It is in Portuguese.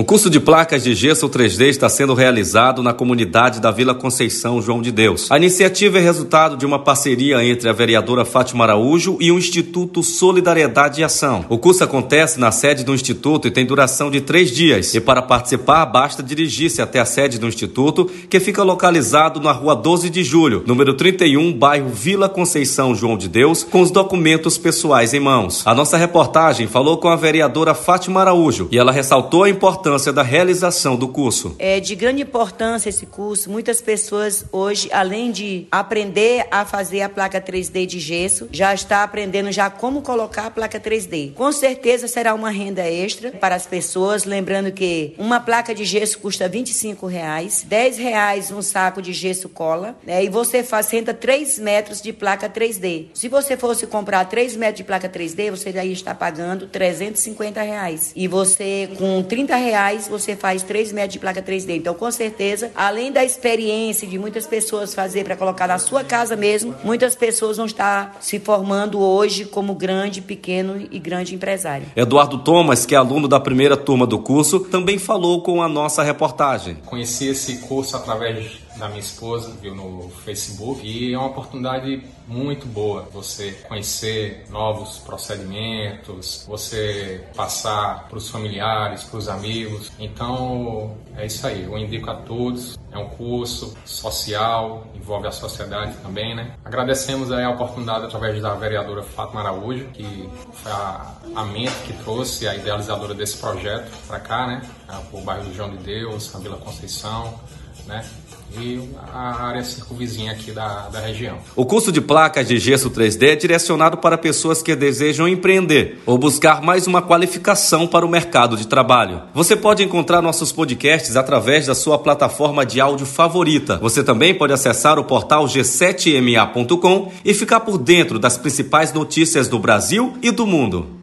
Um curso de placas de gesso 3D está sendo realizado na comunidade da Vila Conceição João de Deus. A iniciativa é resultado de uma parceria entre a vereadora Fátima Araújo e o Instituto Solidariedade e Ação. O curso acontece na sede do Instituto e tem duração de três dias. E para participar, basta dirigir-se até a sede do Instituto, que fica localizado na rua 12 de julho, número 31, bairro Vila Conceição João de Deus, com os documentos pessoais em mãos. A nossa reportagem falou com a vereadora Fátima Araújo e ela ressaltou a importância importância da realização do curso? É de grande importância esse curso. Muitas pessoas hoje, além de aprender a fazer a placa 3D de gesso, já está aprendendo já como colocar a placa 3D. Com certeza será uma renda extra para as pessoas, lembrando que uma placa de gesso custa 25 reais, 10 reais um saco de gesso cola, né? E você faz renda 3 metros de placa 3D. Se você fosse comprar 3 metros de placa 3D, você já está pagando 350 reais. E você com 30 reais reais você faz 3 metros de placa 3D. Então, com certeza, além da experiência de muitas pessoas fazer para colocar na sua casa mesmo, muitas pessoas vão estar se formando hoje como grande, pequeno e grande empresário. Eduardo Thomas, que é aluno da primeira turma do curso, também falou com a nossa reportagem. Conheci esse curso através da minha esposa, viu no Facebook, e é uma oportunidade muito boa você conhecer novos procedimentos, você passar para os familiares, para os amigos. Então, é isso aí, eu indico a todos. É um curso social, envolve a sociedade também, né? Agradecemos aí a oportunidade através da vereadora Fátima Araújo, que foi a, a mente que trouxe, a idealizadora desse projeto para cá, né? O bairro do João de Deus, a Vila Conceição, né? e a área circunvizinha aqui da, da região. O curso de placas de gesso 3D é direcionado para pessoas que desejam empreender ou buscar mais uma qualificação para o mercado de trabalho. Você pode encontrar nossos podcasts através da sua plataforma de áudio favorita. Você também pode acessar o portal g7ma.com e ficar por dentro das principais notícias do Brasil e do mundo.